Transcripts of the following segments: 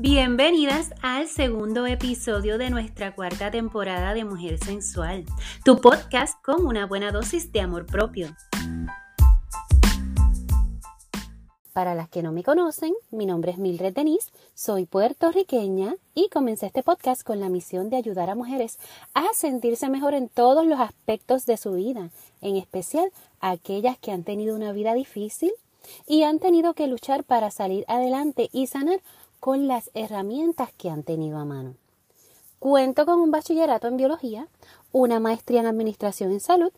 Bienvenidas al segundo episodio de nuestra cuarta temporada de Mujer Sensual, tu podcast con una buena dosis de amor propio. Para las que no me conocen, mi nombre es Mildred Denise, soy puertorriqueña y comencé este podcast con la misión de ayudar a mujeres a sentirse mejor en todos los aspectos de su vida, en especial aquellas que han tenido una vida difícil y han tenido que luchar para salir adelante y sanar con las herramientas que han tenido a mano. Cuento con un bachillerato en biología, una maestría en administración en salud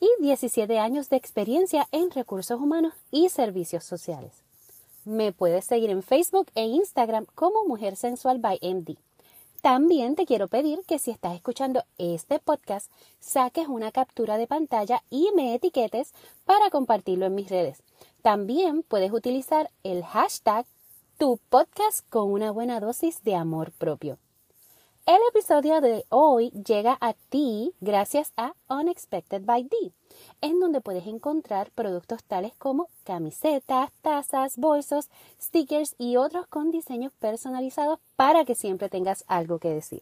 y 17 años de experiencia en recursos humanos y servicios sociales. Me puedes seguir en Facebook e Instagram como Mujer Sensual by MD. También te quiero pedir que si estás escuchando este podcast, saques una captura de pantalla y me etiquetes para compartirlo en mis redes. También puedes utilizar el hashtag tu podcast con una buena dosis de amor propio. El episodio de hoy llega a ti gracias a Unexpected by D, en donde puedes encontrar productos tales como camisetas, tazas, bolsos, stickers y otros con diseños personalizados para que siempre tengas algo que decir.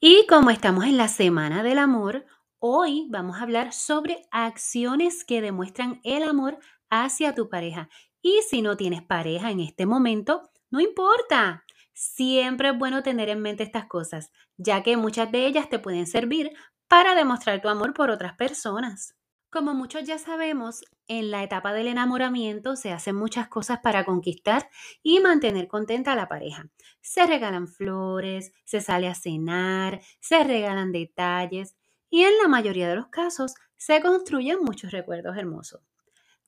Y como estamos en la Semana del Amor, hoy vamos a hablar sobre acciones que demuestran el amor hacia tu pareja y si no tienes pareja en este momento, no importa. Siempre es bueno tener en mente estas cosas, ya que muchas de ellas te pueden servir para demostrar tu amor por otras personas. Como muchos ya sabemos, en la etapa del enamoramiento se hacen muchas cosas para conquistar y mantener contenta a la pareja. Se regalan flores, se sale a cenar, se regalan detalles y en la mayoría de los casos se construyen muchos recuerdos hermosos.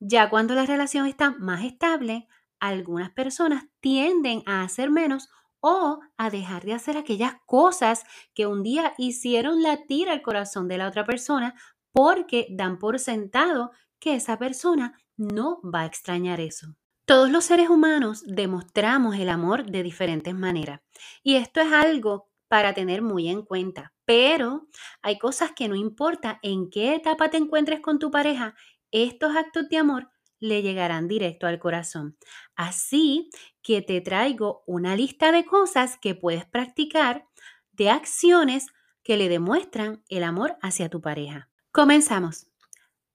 Ya cuando la relación está más estable, algunas personas tienden a hacer menos o a dejar de hacer aquellas cosas que un día hicieron latir al corazón de la otra persona porque dan por sentado que esa persona no va a extrañar eso. Todos los seres humanos demostramos el amor de diferentes maneras y esto es algo para tener muy en cuenta, pero hay cosas que no importa en qué etapa te encuentres con tu pareja, estos actos de amor le llegarán directo al corazón. Así que te traigo una lista de cosas que puedes practicar, de acciones que le demuestran el amor hacia tu pareja. Comenzamos.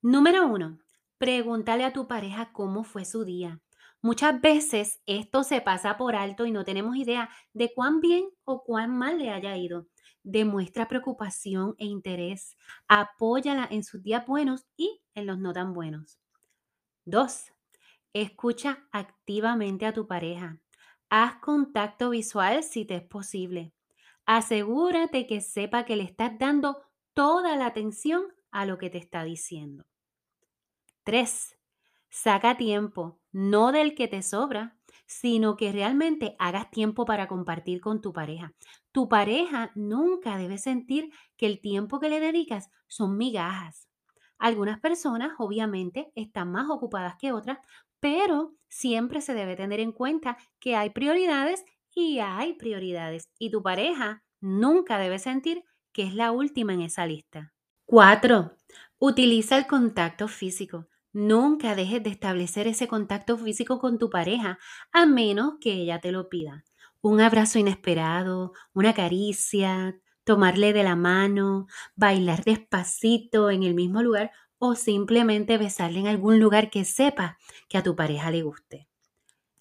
Número uno, pregúntale a tu pareja cómo fue su día. Muchas veces esto se pasa por alto y no tenemos idea de cuán bien o cuán mal le haya ido. Demuestra preocupación e interés. Apóyala en sus días buenos y en los no tan buenos. 2. Escucha activamente a tu pareja. Haz contacto visual si te es posible. Asegúrate que sepa que le estás dando toda la atención a lo que te está diciendo. 3. Saca tiempo, no del que te sobra, sino que realmente hagas tiempo para compartir con tu pareja. Tu pareja nunca debe sentir que el tiempo que le dedicas son migajas. Algunas personas obviamente están más ocupadas que otras, pero siempre se debe tener en cuenta que hay prioridades y hay prioridades. Y tu pareja nunca debe sentir que es la última en esa lista. 4. Utiliza el contacto físico. Nunca dejes de establecer ese contacto físico con tu pareja, a menos que ella te lo pida. Un abrazo inesperado, una caricia, tomarle de la mano, bailar despacito en el mismo lugar o simplemente besarle en algún lugar que sepa que a tu pareja le guste.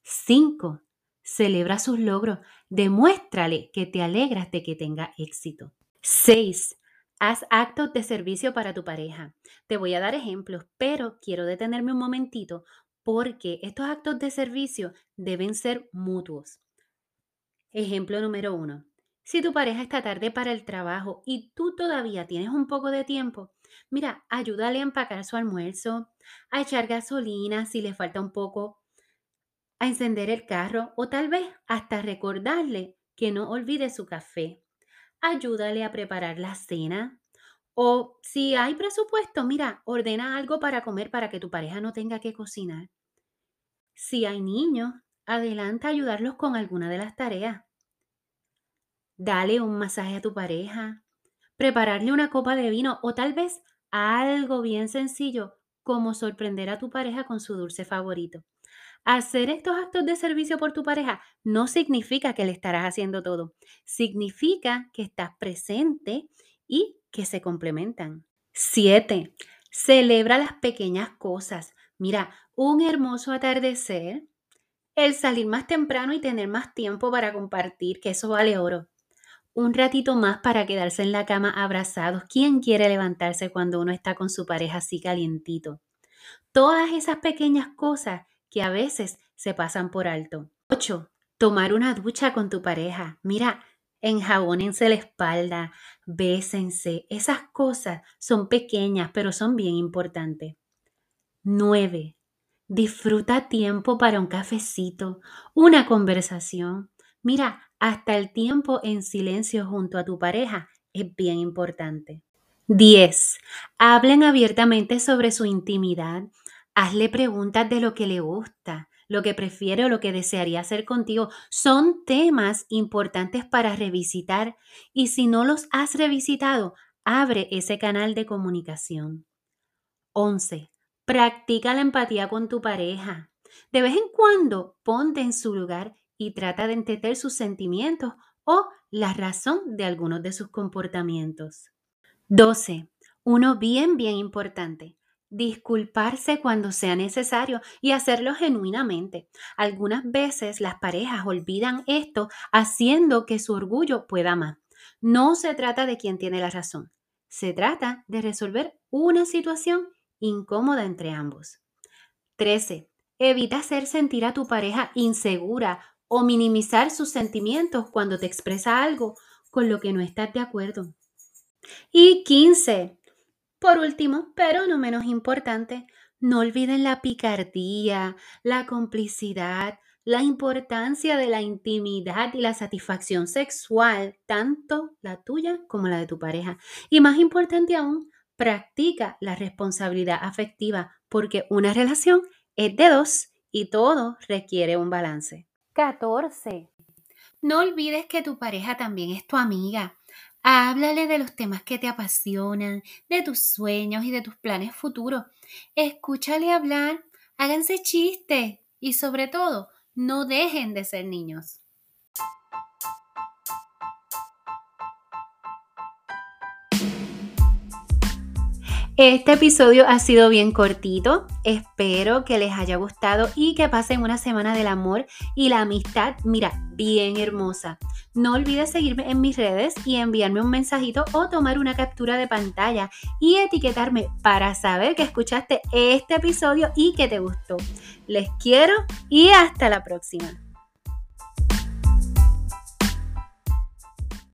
5. Celebra sus logros. Demuéstrale que te alegras de que tenga éxito. 6. Haz actos de servicio para tu pareja. Te voy a dar ejemplos, pero quiero detenerme un momentito porque estos actos de servicio deben ser mutuos. Ejemplo número uno. Si tu pareja está tarde para el trabajo y tú todavía tienes un poco de tiempo, mira, ayúdale a empacar su almuerzo, a echar gasolina si le falta un poco, a encender el carro o tal vez hasta recordarle que no olvide su café. Ayúdale a preparar la cena. O si hay presupuesto, mira, ordena algo para comer para que tu pareja no tenga que cocinar. Si hay niños, adelanta ayudarlos con alguna de las tareas. Dale un masaje a tu pareja, prepararle una copa de vino o tal vez algo bien sencillo como sorprender a tu pareja con su dulce favorito. Hacer estos actos de servicio por tu pareja no significa que le estarás haciendo todo, significa que estás presente y que se complementan. 7. Celebra las pequeñas cosas. Mira, un hermoso atardecer, el salir más temprano y tener más tiempo para compartir, que eso vale oro. Un ratito más para quedarse en la cama abrazados. ¿Quién quiere levantarse cuando uno está con su pareja así calientito? Todas esas pequeñas cosas que a veces se pasan por alto. 8. Tomar una ducha con tu pareja. Mira, enjabónense la espalda, bésense. Esas cosas son pequeñas, pero son bien importantes. 9. Disfruta tiempo para un cafecito, una conversación. Mira, hasta el tiempo en silencio junto a tu pareja es bien importante. 10. Hablen abiertamente sobre su intimidad. Hazle preguntas de lo que le gusta, lo que prefiere o lo que desearía hacer contigo. Son temas importantes para revisitar y si no los has revisitado, abre ese canal de comunicación. 11. Practica la empatía con tu pareja. De vez en cuando ponte en su lugar y trata de entender sus sentimientos o la razón de algunos de sus comportamientos. 12. Uno bien, bien importante. Disculparse cuando sea necesario y hacerlo genuinamente. Algunas veces las parejas olvidan esto haciendo que su orgullo pueda más. No se trata de quien tiene la razón. Se trata de resolver una situación incómoda entre ambos. 13. Evita hacer sentir a tu pareja insegura o minimizar sus sentimientos cuando te expresa algo con lo que no estás de acuerdo. Y 15. Por último, pero no menos importante, no olviden la picardía, la complicidad, la importancia de la intimidad y la satisfacción sexual, tanto la tuya como la de tu pareja. Y más importante aún, practica la responsabilidad afectiva, porque una relación es de dos y todo requiere un balance. 14. No olvides que tu pareja también es tu amiga. Háblale de los temas que te apasionan, de tus sueños y de tus planes futuros. Escúchale hablar, háganse chistes y sobre todo, no dejen de ser niños. Este episodio ha sido bien cortito, espero que les haya gustado y que pasen una semana del amor y la amistad, mira, bien hermosa. No olvides seguirme en mis redes y enviarme un mensajito o tomar una captura de pantalla y etiquetarme para saber que escuchaste este episodio y que te gustó. Les quiero y hasta la próxima.